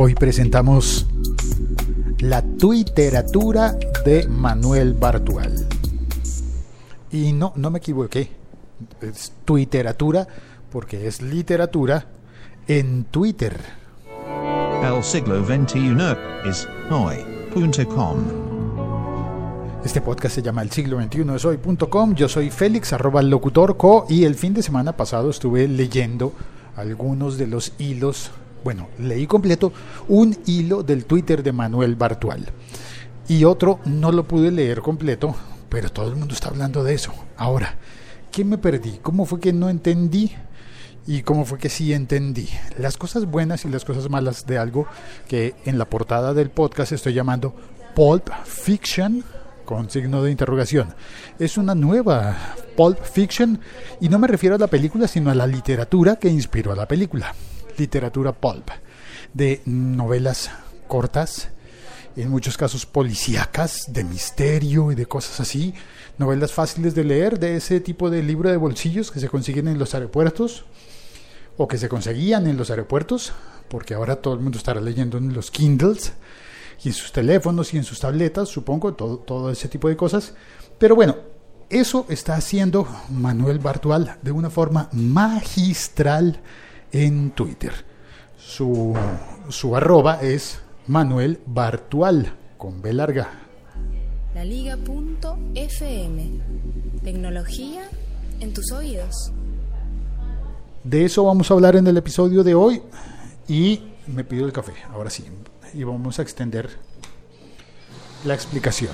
Hoy presentamos la tuiteratura de Manuel Bartual. Y no, no me equivoqué. Es tuiteratura porque es literatura en Twitter. El siglo XXI es hoy.com. Este podcast se llama El siglo XXI es hoy.com. Yo soy Félix, arroba locutor co, y el fin de semana pasado estuve leyendo algunos de los hilos. Bueno, leí completo un hilo del Twitter de Manuel Bartual. Y otro no lo pude leer completo, pero todo el mundo está hablando de eso. Ahora, ¿qué me perdí? ¿Cómo fue que no entendí? y cómo fue que sí entendí las cosas buenas y las cosas malas de algo que en la portada del podcast estoy llamando Pulp Fiction con signo de interrogación. Es una nueva Pulp Fiction y no me refiero a la película sino a la literatura que inspiró a la película. Literatura pulp de novelas cortas, en muchos casos policíacas, de misterio y de cosas así, novelas fáciles de leer, de ese tipo de libro de bolsillos que se consiguen en los aeropuertos, o que se conseguían en los aeropuertos, porque ahora todo el mundo estará leyendo en los Kindles y en sus teléfonos y en sus tabletas, supongo, todo, todo ese tipo de cosas. Pero bueno, eso está haciendo Manuel Bartual de una forma magistral en Twitter. Su, su arroba es Manuel Bartual, con B larga. La Liga.fm. Tecnología en tus oídos. De eso vamos a hablar en el episodio de hoy y me pido el café, ahora sí, y vamos a extender la explicación.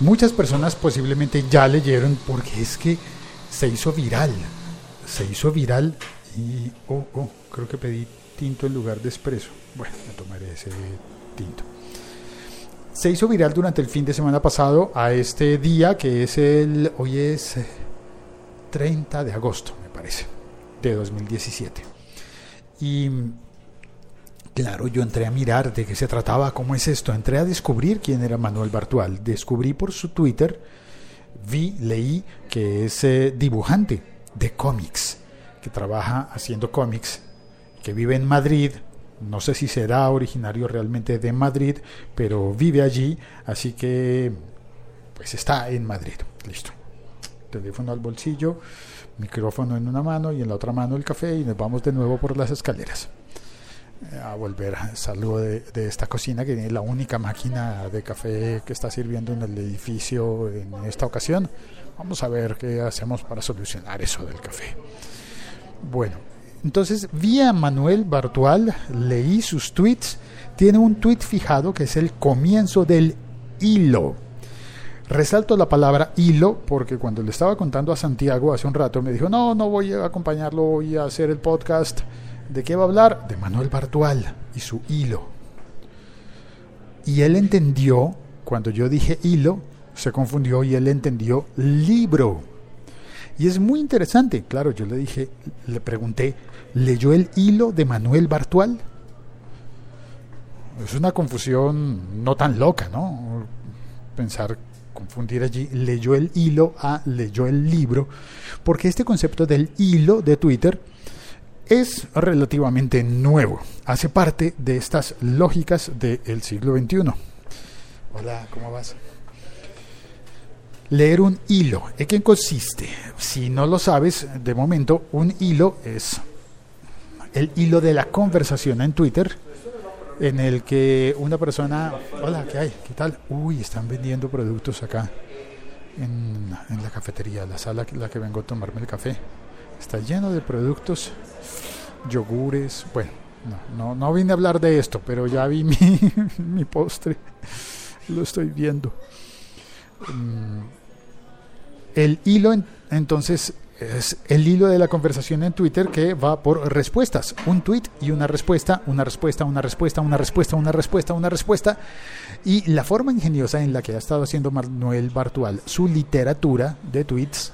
Muchas personas posiblemente ya leyeron porque es que se hizo viral, se hizo viral y, oh, oh, creo que pedí tinto en lugar de espresso. Bueno, me tomaré ese tinto. Se hizo viral durante el fin de semana pasado a este día que es el, hoy es 30 de agosto, me parece de 2017. Y claro, yo entré a mirar de qué se trataba, cómo es esto, entré a descubrir quién era Manuel Bartual. Descubrí por su Twitter, vi, leí que es eh, dibujante de cómics, que trabaja haciendo cómics, que vive en Madrid. No sé si será originario realmente de Madrid, pero vive allí, así que pues está en Madrid. Listo. Teléfono al bolsillo micrófono en una mano y en la otra mano el café y nos vamos de nuevo por las escaleras eh, a volver. Salgo de, de, esta cocina que tiene la única máquina de café que está sirviendo en el edificio en esta ocasión. Vamos a ver qué hacemos para solucionar eso del café. Bueno, entonces vi a Manuel Bartual, leí sus tweets. Tiene un tweet fijado que es el comienzo del hilo Resalto la palabra hilo porque cuando le estaba contando a Santiago hace un rato me dijo, no, no voy a acompañarlo, voy a hacer el podcast. ¿De qué va a hablar? De Manuel Bartual y su hilo. Y él entendió, cuando yo dije hilo, se confundió y él entendió libro. Y es muy interesante, claro, yo le dije, le pregunté, ¿leyó el hilo de Manuel Bartual? Es una confusión no tan loca, ¿no? Pensar confundir allí, leyó el hilo a leyó el libro, porque este concepto del hilo de Twitter es relativamente nuevo, hace parte de estas lógicas del siglo XXI. Hola, ¿cómo vas? Leer un hilo, ¿en qué consiste? Si no lo sabes, de momento, un hilo es el hilo de la conversación en Twitter en el que una persona, hola, ¿qué hay? ¿Qué tal? Uy, están vendiendo productos acá en, la cafetería, la sala en la que vengo a tomarme el café. Está lleno de productos, yogures, bueno, no, no, vine a hablar de esto, pero ya vi mi, mi postre, lo estoy viendo. Mm, el hilo entonces es el hilo de la conversación en Twitter que va por respuestas. Un tweet y una respuesta, una respuesta, una respuesta, una respuesta, una respuesta, una respuesta. Y la forma ingeniosa en la que ha estado haciendo Manuel Bartual su literatura de tweets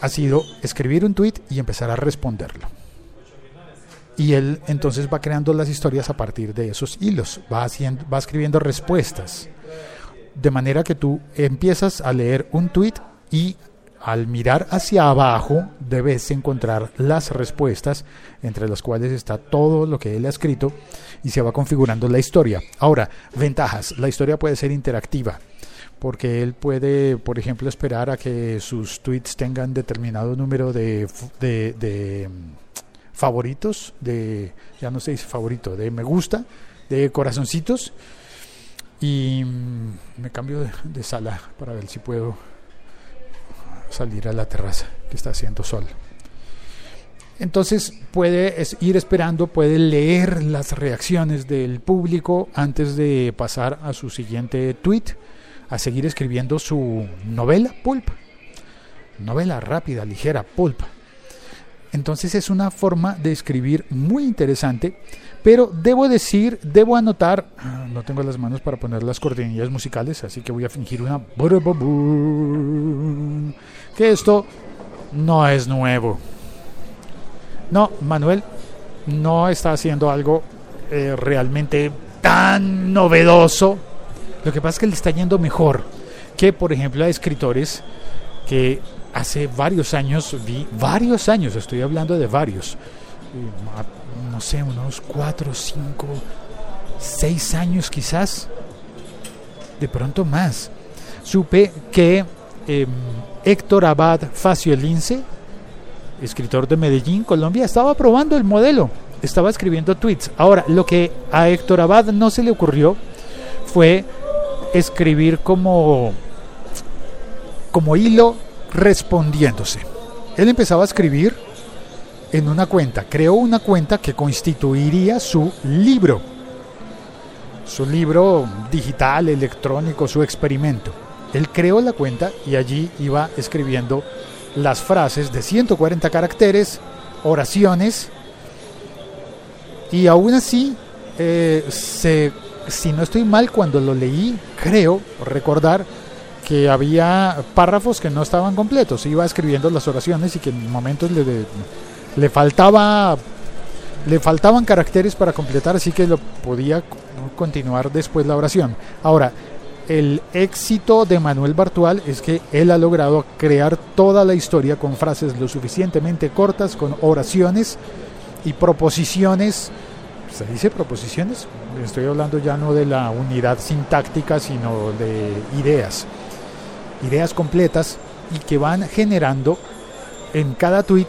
ha sido escribir un tweet y empezar a responderlo. Y él entonces va creando las historias a partir de esos hilos, va, haciendo, va escribiendo respuestas. De manera que tú empiezas a leer un tweet y al mirar hacia abajo debes encontrar las respuestas, entre las cuales está todo lo que él ha escrito y se va configurando la historia. Ahora, ventajas. La historia puede ser interactiva porque él puede, por ejemplo, esperar a que sus tweets tengan determinado número de, de, mm, favoritos, de, ya no sé si favorito, de me gusta, de corazoncitos. Y mm, me cambio de, de sala para ver si puedo salir a la terraza que está haciendo sol. Entonces puede ir esperando, puede leer las reacciones del público antes de pasar a su siguiente tweet, a seguir escribiendo su novela pulp. Novela rápida, ligera, pulp. Entonces es una forma de escribir muy interesante, pero debo decir, debo anotar, no tengo las manos para poner las cortinillas musicales, así que voy a fingir una que esto no es nuevo. No, Manuel no está haciendo algo eh, realmente tan novedoso. Lo que pasa es que le está yendo mejor que, por ejemplo, a escritores que hace varios años vi, varios años, estoy hablando de varios, eh, no sé, unos cuatro, cinco, seis años quizás, de pronto más. Supe que em, Héctor Abad Faciolince, escritor de Medellín, Colombia, estaba probando el modelo, estaba escribiendo tweets. Ahora, lo que a Héctor Abad no se le ocurrió fue escribir como, como hilo respondiéndose. Él empezaba a escribir en una cuenta, creó una cuenta que constituiría su libro, su libro digital, electrónico, su experimento. Él creó la cuenta y allí iba escribiendo las frases de 140 caracteres, oraciones, y aún así, eh, se, si no estoy mal, cuando lo leí, creo recordar que había párrafos que no estaban completos. Iba escribiendo las oraciones y que en momentos le, le faltaba le faltaban caracteres para completar, así que lo podía continuar después la oración. Ahora, el éxito de Manuel Bartual es que él ha logrado crear toda la historia con frases lo suficientemente cortas, con oraciones y proposiciones. ¿Se dice proposiciones? Estoy hablando ya no de la unidad sintáctica, sino de ideas. Ideas completas y que van generando en cada tweet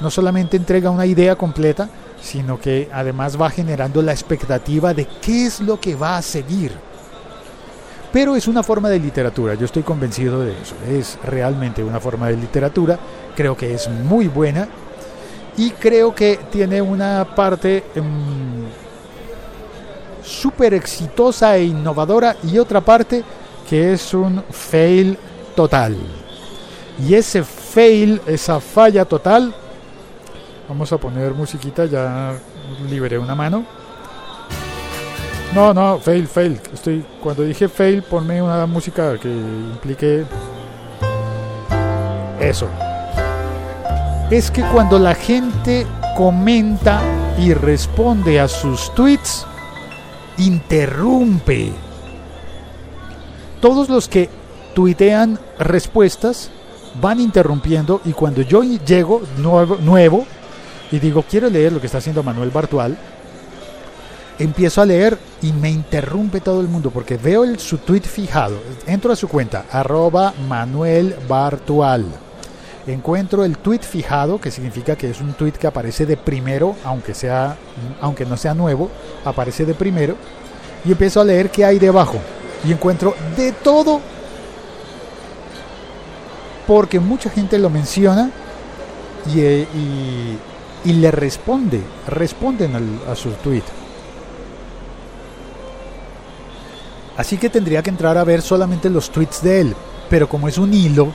no solamente entrega una idea completa, sino que además va generando la expectativa de qué es lo que va a seguir. Pero es una forma de literatura, yo estoy convencido de eso. Es realmente una forma de literatura, creo que es muy buena y creo que tiene una parte em, súper exitosa e innovadora y otra parte que es un fail total. Y ese fail, esa falla total, vamos a poner musiquita, ya liberé una mano. No, no, fail, fail. Estoy, cuando dije fail, ponme una música que implique eso. Es que cuando la gente comenta y responde a sus tweets, interrumpe. Todos los que tuitean respuestas van interrumpiendo y cuando yo llego nuevo, nuevo y digo quiero leer lo que está haciendo Manuel Bartual, empiezo a leer y me interrumpe todo el mundo porque veo su tweet fijado. Entro a su cuenta, arroba Manuel Bartual. Encuentro el tweet fijado, que significa que es un tweet que aparece de primero, aunque, sea, aunque no sea nuevo, aparece de primero. Y empiezo a leer qué hay debajo. Y encuentro de todo. Porque mucha gente lo menciona y, eh, y, y le responde, responden al, a su tweet. Así que tendría que entrar a ver solamente los tweets de él. Pero como es un hilo,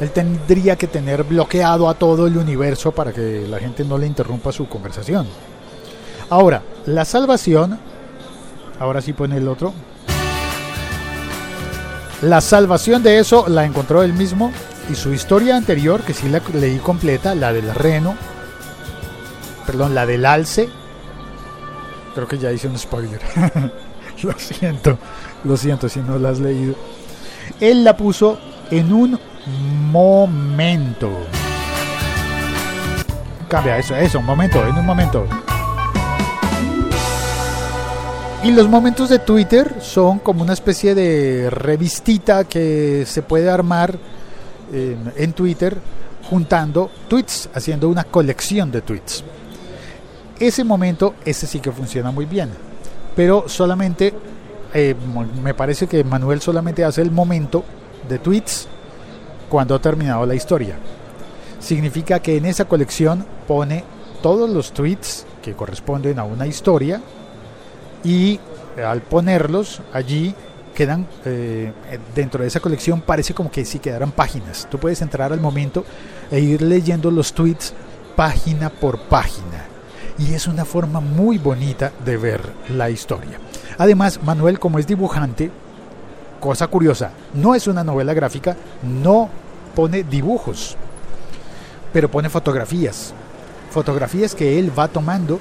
él tendría que tener bloqueado a todo el universo para que la gente no le interrumpa su conversación. Ahora, la salvación, ahora sí pone el otro. La salvación de eso la encontró él mismo y su historia anterior, que sí la leí completa, la del reno, perdón, la del alce. Creo que ya hice un spoiler. lo siento, lo siento si no la has leído. Él la puso en un momento. Cambia eso, eso, un momento, en un momento. Y los momentos de Twitter son como una especie de revistita que se puede armar en, en Twitter juntando tweets, haciendo una colección de tweets. Ese momento, ese sí que funciona muy bien. Pero solamente, eh, me parece que Manuel solamente hace el momento de tweets cuando ha terminado la historia. Significa que en esa colección pone todos los tweets que corresponden a una historia y al ponerlos allí quedan eh, dentro de esa colección parece como que si quedaran páginas. Tú puedes entrar al momento e ir leyendo los tweets página por página. Y es una forma muy bonita de ver la historia. Además, Manuel, como es dibujante, cosa curiosa, no es una novela gráfica, no pone dibujos, pero pone fotografías. Fotografías que él va tomando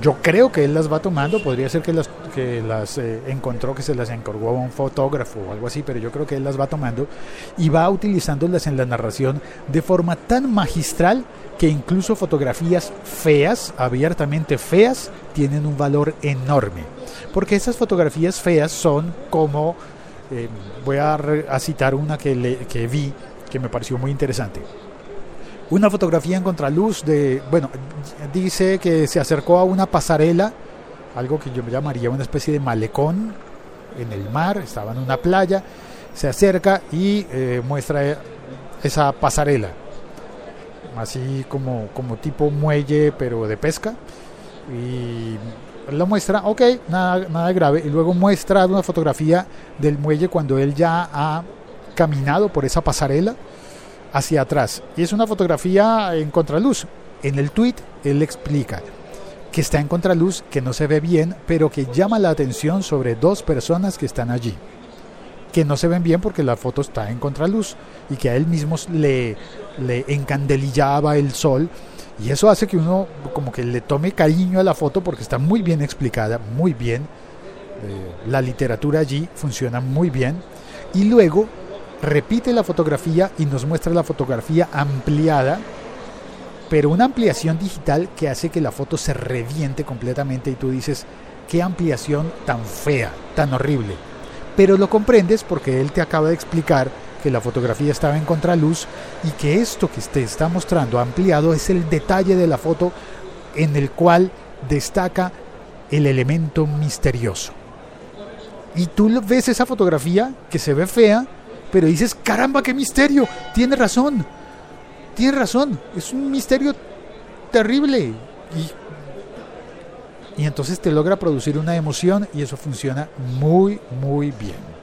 yo creo que él las va tomando, podría ser que las, que las eh, encontró, que se las encargó a un fotógrafo o algo así, pero yo creo que él las va tomando y va utilizándolas en la narración de forma tan magistral que incluso fotografías feas, abiertamente feas, tienen un valor enorme. Porque esas fotografías feas son como, eh, voy a, a, citar una que, le, que vi que me pareció muy interesante una fotografía en contraluz de, bueno, dice que se acercó a una pasarela, algo que yo llamaría una especie de malecón en el mar, estaba en una playa, se acerca y eh, muestra esa pasarela, así como, como tipo muelle pero de pesca, y lo muestra, ok, nada, nada grave, y luego muestra una fotografía del muelle cuando él ya ha caminado por esa pasarela, hacia atrás. Y es una fotografía en contraluz. En el tweet él explica que está en contraluz, que no se ve bien, pero que llama la atención sobre dos personas que están allí. Que no se ven bien porque la foto está en contraluz y que a él mismo le, le encandelillaba el sol. Y eso hace que uno como que le tome cariño a la foto porque está muy bien explicada, muy bien. Eh, la literatura allí funciona muy bien. Y luego repite la fotografía y nos muestra la fotografía ampliada, pero una ampliación digital que hace que la foto se reviente completamente y tú dices, qué ampliación tan fea, tan horrible. Pero lo comprendes porque él te acaba de explicar que la fotografía estaba en contraluz y que esto que te está mostrando ampliado es el detalle de la foto en el cual destaca el elemento misterioso. Y tú ves esa fotografía que se ve fea, pero dices, caramba, qué misterio, tiene razón, tiene razón, es un misterio terrible. Y, y entonces te logra producir una emoción y eso funciona muy, muy bien.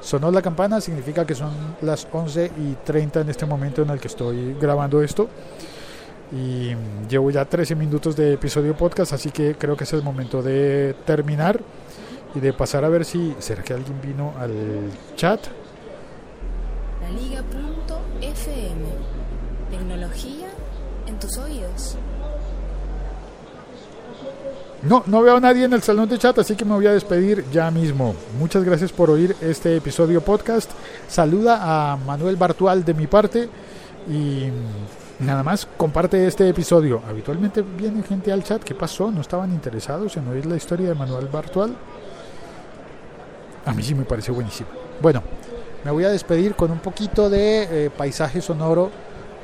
Sonó la campana, significa que son las 11 y 30 en este momento en el que estoy grabando esto. Y llevo ya 13 minutos de episodio podcast, así que creo que es el momento de terminar y de pasar a ver si. ¿Será que alguien vino al chat? Liga.fm. Tecnología en tus oídos. No, no veo a nadie en el salón de chat, así que me voy a despedir ya mismo. Muchas gracias por oír este episodio podcast. Saluda a Manuel Bartual de mi parte y nada más comparte este episodio. Habitualmente viene gente al chat. ¿Qué pasó? ¿No estaban interesados en oír la historia de Manuel Bartual? A mí sí me parece buenísimo. Bueno, me voy a despedir con un poquito de eh, paisaje sonoro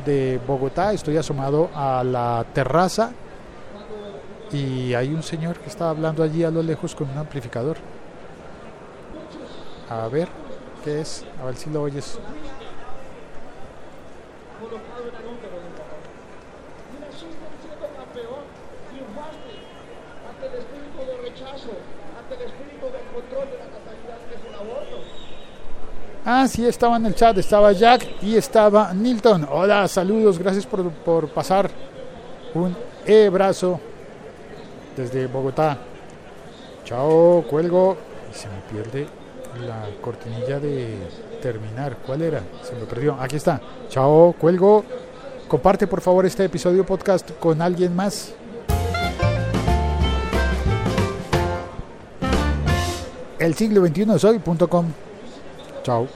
de Bogotá. Estoy asomado a la terraza y hay un señor que está hablando allí a lo lejos con un amplificador. A ver, ¿qué es? A ver si lo oyes. Ah, sí, estaba en el chat, estaba Jack y estaba Nilton. Hola, saludos, gracias por, por pasar. Un abrazo desde Bogotá. Chao, cuelgo. Se me pierde la cortinilla de terminar. ¿Cuál era? Se me perdió. Aquí está. Chao, cuelgo. Comparte por favor este episodio podcast con alguien más. El siglo 21 soy.com. Chao.